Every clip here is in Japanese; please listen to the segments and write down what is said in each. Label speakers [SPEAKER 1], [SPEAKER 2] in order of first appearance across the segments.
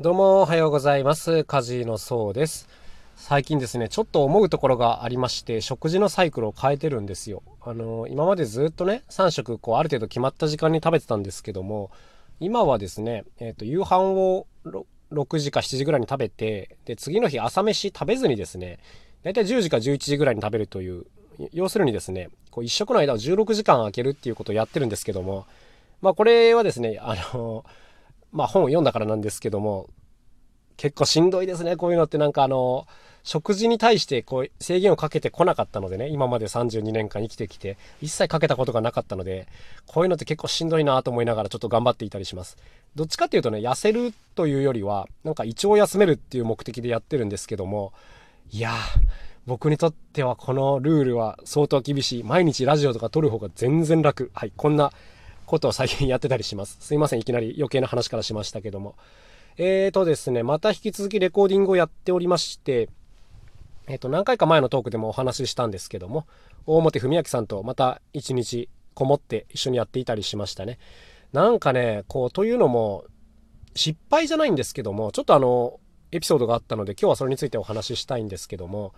[SPEAKER 1] どうもおはようございます。カジのそうです。最近ですね、ちょっと思うところがありまして、食事のサイクルを変えてるんですよ。あの、今までずっとね、3食、こう、ある程度決まった時間に食べてたんですけども、今はですね、えっ、と、夕飯を6時か7時ぐらいに食べて、で、次の日朝飯食べずにですね、だいたい10時か11時ぐらいに食べるという、要するにですね、こう、1食の間を16時間空けるっていうことをやってるんですけども、まあ、これはですね、あの、まあ本を読んだからなんですけども、結構しんどいですね、こういうのってなんかあの、食事に対してこう制限をかけてこなかったのでね、今まで32年間生きてきて、一切かけたことがなかったので、こういうのって結構しんどいなと思いながらちょっと頑張っていたりします。どっちかっていうとね、痩せるというよりは、なんか胃腸を休めるっていう目的でやってるんですけども、いやー、僕にとってはこのルールは相当厳しい。毎日ラジオとか撮る方が全然楽。はい、こんなことを最近やってたりします。すいません、いきなり余計な話からしましたけども。えーとですね、また引き続きレコーディングをやっておりまして、えっ、と、何回か前のトークでもお話ししたんですけども、大表文明さんとまた一日こもって一緒にやっていたりしましたね。なんかね、こう、というのも、失敗じゃないんですけども、ちょっとあの、エピソードがあったので、今日はそれについてお話ししたいんですけども、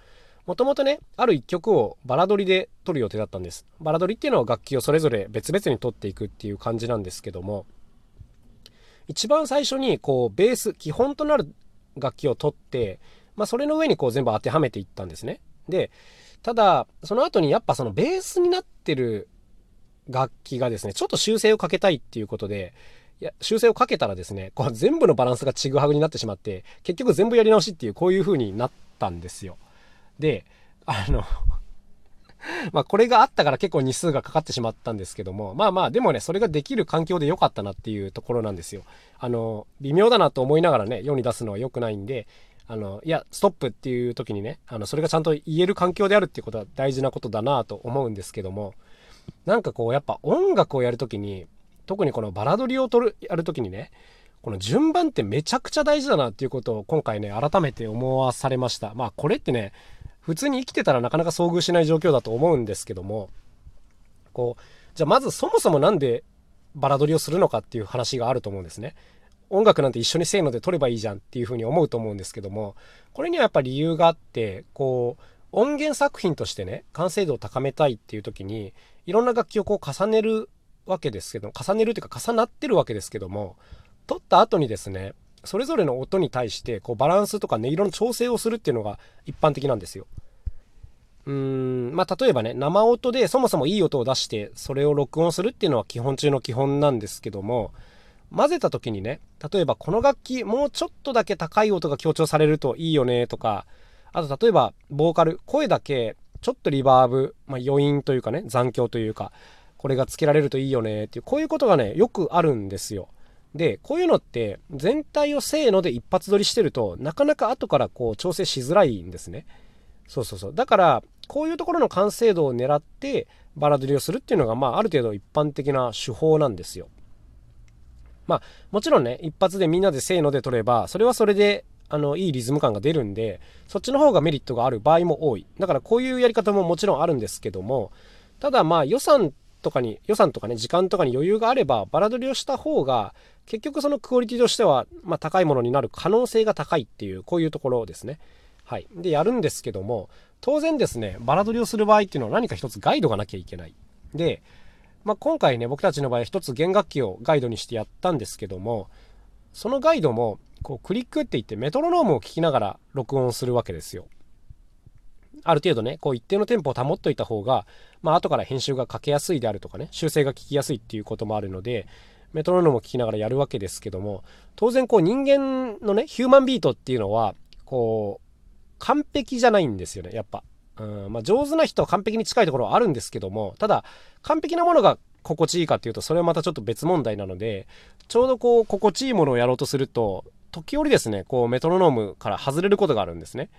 [SPEAKER 1] もともとね、ある一曲をバラ撮りで撮る予定だったんです。バラ撮りっていうのは楽器をそれぞれ別々に撮っていくっていう感じなんですけども、一番最初にこうベース基本となる楽器を取って、まあ、それの上にこう全部当てはめていったんですね。でただその後にやっぱそのベースになってる楽器がですねちょっと修正をかけたいっていうことでいや修正をかけたらですねこう全部のバランスがちぐはぐになってしまって結局全部やり直しっていうこういう風になったんですよ。であの まあこれがあったから結構日数がかかってしまったんですけども、まあまあでもね、それができる環境で良かったなっていうところなんですよ。あの、微妙だなと思いながらね、世に出すのは良くないんで、あの、いや、ストップっていう時にね、あの、それがちゃんと言える環境であるっていうことは大事なことだなと思うんですけども、なんかこう、やっぱ音楽をやるときに、特にこのバラ撮りを撮る、やるときにね、この順番ってめちゃくちゃ大事だなっていうことを今回ね、改めて思わされました。まあこれってね、普通に生きてたらなかなか遭遇しない状況だと思うんですけども、こう、じゃあまずそもそもなんでバラ撮りをするのかっていう話があると思うんですね。音楽なんて一緒にせーので撮ればいいじゃんっていうふうに思うと思うんですけども、これにはやっぱり理由があって、こう、音源作品としてね、完成度を高めたいっていう時に、いろんな楽器をこう重ねるわけですけど、重ねるというか重なってるわけですけども、撮った後にですね、それぞれの音に対してこうバランスとか音色の調整をするっていうのが一般的なんですよ。うーんまあ例えばね生音でそもそもいい音を出してそれを録音するっていうのは基本中の基本なんですけども混ぜた時にね例えばこの楽器もうちょっとだけ高い音が強調されるといいよねとかあと例えばボーカル声だけちょっとリバーブ、まあ、余韻というかね残響というかこれがつけられるといいよねっていうこういうことがねよくあるんですよ。でこういうのって全体をせーので一発撮りしてるとなかなか後からこう調整しづらいんですね。そうそうそうだからこういうところの完成度を狙ってバラ撮りをするっていうのがまあある程度一般的な手法なんですよ。まあもちろんね一発でみんなでせーので撮ればそれはそれであのいいリズム感が出るんでそっちの方がメリットがある場合も多いだからこういうやり方ももちろんあるんですけどもただまあ予算とかに予算とかね時間とかに余裕があればバラ撮りをした方が結局そのクオリティとしては、まあ、高いものになる可能性が高いっていうこういうところですね。はい、でやるんですけども当然ですねバラ撮りをする場合っていうのは何か一つガイドがなきゃいけない。で、まあ、今回ね僕たちの場合一つ弦楽器をガイドにしてやったんですけどもそのガイドもこうクリックって言ってメトロノームを聞きながら録音するわけですよ。ある程度ねこう一定のテンポを保っといた方が、まあ後から編集がかけやすいであるとかね修正が聞きやすいっていうこともあるのでメトロノームを聞きながらやるわけですけども当然こう人間のねヒューマンビートっていうのはこう完璧じゃないんですよねやっぱ。うんまあ、上手な人は完璧に近いところはあるんですけどもただ完璧なものが心地いいかっていうとそれはまたちょっと別問題なのでちょうどこう心地いいものをやろうとすると時折ですねこうメトロノームから外れることがあるんですね。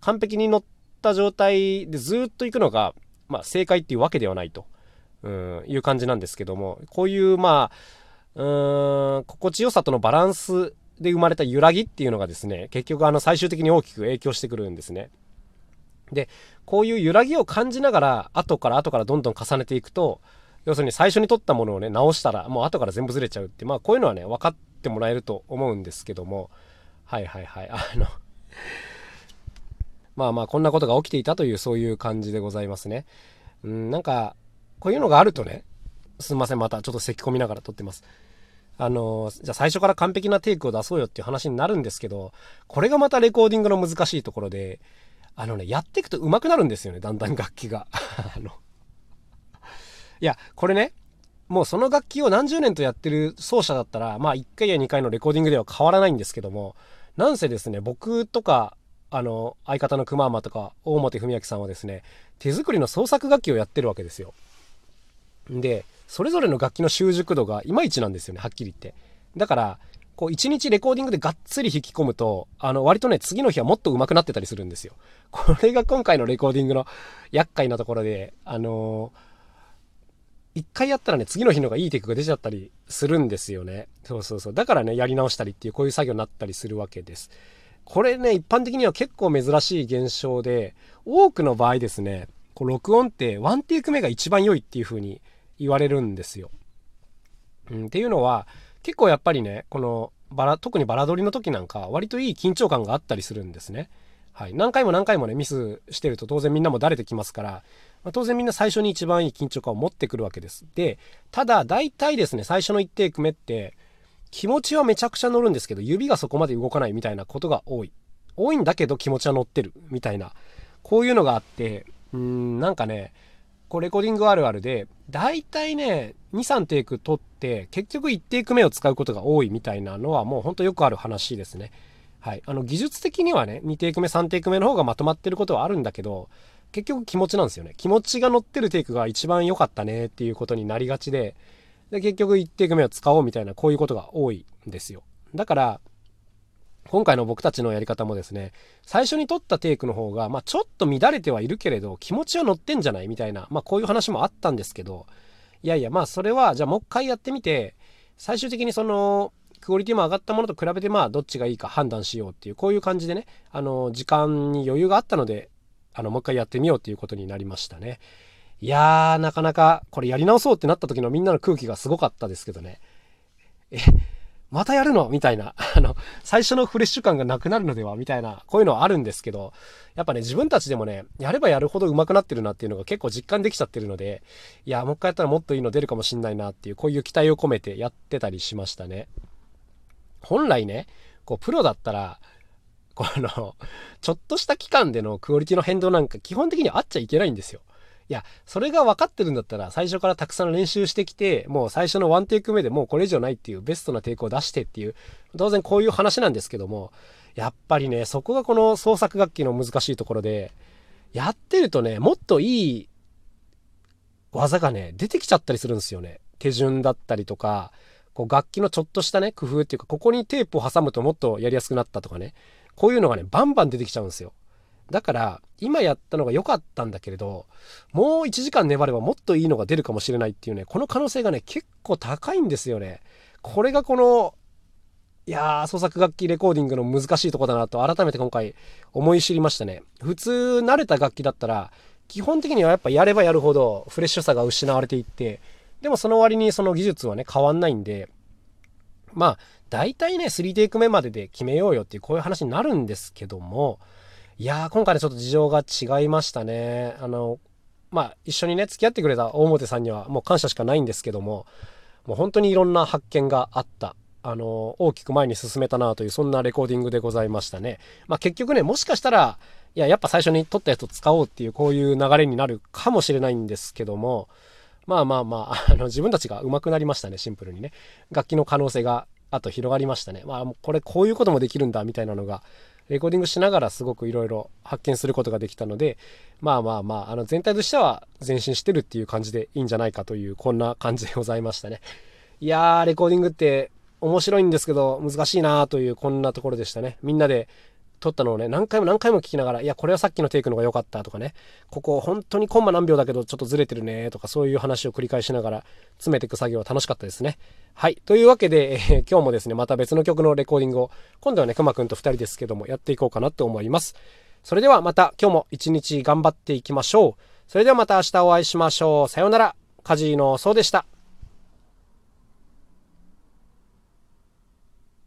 [SPEAKER 1] 完璧に乗った状態でずっと行くのが、まあ、正解っていうわけではないと、うん、いう感じなんですけどもこういうまあうーん心地よさとのバランスで生まれた揺らぎっていうのがですね結局あの最終的に大きく影響してくるんですね。でこういう揺らぎを感じながら後から後からどんどん重ねていくと要するに最初に撮ったものをね直したらもう後から全部ずれちゃうってまあこういうのはね分かってもらえると思うんですけどもはいはいはい。あの まあまあこんなことが起きていたというそういう感じでございますね。うん、なんか、こういうのがあるとね、すんません、またちょっと咳込みながら撮ってます。あの、じゃあ最初から完璧なテイクを出そうよっていう話になるんですけど、これがまたレコーディングの難しいところで、あのね、やっていくと上手くなるんですよね、だんだん楽器が。あの、いや、これね、もうその楽器を何十年とやってる奏者だったら、まあ1回や2回のレコーディングでは変わらないんですけども、なんせですね、僕とか、あの、相方の熊マとか、大本文明さんはですね、手作りの創作楽器をやってるわけですよ。で、それぞれの楽器の習熟度がいまいちなんですよね、はっきり言って。だから、こう一日レコーディングでがっつり引き込むと、あの、割とね、次の日はもっと上手くなってたりするんですよ。これが今回のレコーディングの厄介なところで、あのー、一回やったらね、次の日のがいいテクが出ちゃったりするんですよね。そうそうそう。だからね、やり直したりっていうこういう作業になったりするわけです。これね、一般的には結構珍しい現象で、多くの場合ですね、こう録音ってワンテイク目が一番良いっていう風に言われるんですよ。うん、っていうのは、結構やっぱりね、このバラ、特にバラ撮りの時なんか、割といい緊張感があったりするんですね。はい。何回も何回もね、ミスしてると当然みんなもだれてきますから、まあ、当然みんな最初に一番いい緊張感を持ってくるわけです。で、ただ、大体ですね、最初の1テイク目って、気持ちはめちゃくちゃ乗るんですけど、指がそこまで動かないみたいなことが多い。多いんだけど気持ちは乗ってる、みたいな。こういうのがあって、うん、なんかね、こうレコーディングあるあるで、大体ね、2、3テイク撮って、結局1テイク目を使うことが多いみたいなのはもうほんとよくある話ですね。はい。あの、技術的にはね、2テイク目、3テイク目の方がまとまってることはあるんだけど、結局気持ちなんですよね。気持ちが乗ってるテイクが一番良かったねっていうことになりがちで、で、結局1テイク目を使おうみたいな、こういうことが多いんですよ。だから、今回の僕たちのやり方もですね、最初に撮ったテイクの方が、まあ、ちょっと乱れてはいるけれど、気持ちは乗ってんじゃないみたいな、まあ、こういう話もあったんですけど、いやいや、まあ、それは、じゃあもう一回やってみて、最終的にその、クオリティも上がったものと比べて、まあ、どっちがいいか判断しようっていう、こういう感じでね、あの、時間に余裕があったので、あの、もう一回やってみようっていうことになりましたね。いやー、なかなか、これやり直そうってなった時のみんなの空気がすごかったですけどね。え、またやるの？みたいな、あの、最初のフレッシュ感がなくなるのでは？みたいな、こういうのはあるんですけど、やっぱね、自分たちでもね、やればやるほど上手くなってるなっていうのが結構実感できちゃってるので、いや、もう一回やったらもっといいの出るかもしんないなっていう、こういう期待を込めてやってたりしましたね。本来ね、こう、プロだったら、この、ちょっとした期間でのクオリティの変動なんか基本的にあっちゃいけないんですよ。いや、それが分かってるんだったら、最初からたくさん練習してきて、もう最初のワンテイク目でもうこれ以上ないっていうベストなテイクを出してっていう、当然こういう話なんですけども、やっぱりね、そこがこの創作楽器の難しいところで、やってるとね、もっといい技がね、出てきちゃったりするんですよね。手順だったりとか、こう楽器のちょっとしたね、工夫っていうか、ここにテープを挟むともっとやりやすくなったとかね、こういうのがね、バンバン出てきちゃうんですよ。だから、今やったのが良かったんだけれど、もう1時間粘ればもっといいのが出るかもしれないっていうね、この可能性がね、結構高いんですよね。これがこの、いやー、創作楽器レコーディングの難しいとこだなと改めて今回思い知りましたね。普通慣れた楽器だったら、基本的にはやっぱやればやるほどフレッシュさが失われていって、でもその割にその技術はね、変わんないんで、まあ、大体ね、3テイク目までで決めようよっていうこういう話になるんですけども、いやー、今回ね、ちょっと事情が違いましたね。あの、まあ、一緒にね、付き合ってくれた大表さんにはもう感謝しかないんですけども、もう本当にいろんな発見があった。あの、大きく前に進めたなという、そんなレコーディングでございましたね。まあ、結局ね、もしかしたら、いや、やっぱ最初に撮ったやつを使おうっていう、こういう流れになるかもしれないんですけども、まあまあまあ、あの、自分たちが上手くなりましたね、シンプルにね。楽器の可能性が、あと広がりましたね。まあ、これこういうこともできるんだ、みたいなのが、レコーディングしながらすごくいろいろ発見することができたので、まあまあまあ、あの全体としては前進してるっていう感じでいいんじゃないかという、こんな感じでございましたね。いやー、レコーディングって面白いんですけど難しいなというこんなところでしたね。みんなで撮ったのをね、何回も何回も聞きながら、いや、これはさっきのテイクの方が良かったとかね、ここ本当にコンマ何秒だけどちょっとずれてるねとかそういう話を繰り返しながら詰めていく作業は楽しかったですね。はい。というわけで、えー、今日もですね、また別の曲のレコーディングを、今度はね、くまくんと2人ですけども、やっていこうかなと思います。それではまた今日も一日頑張っていきましょう。それではまた明日お会いしましょう。さようなら。カジーのそうでした。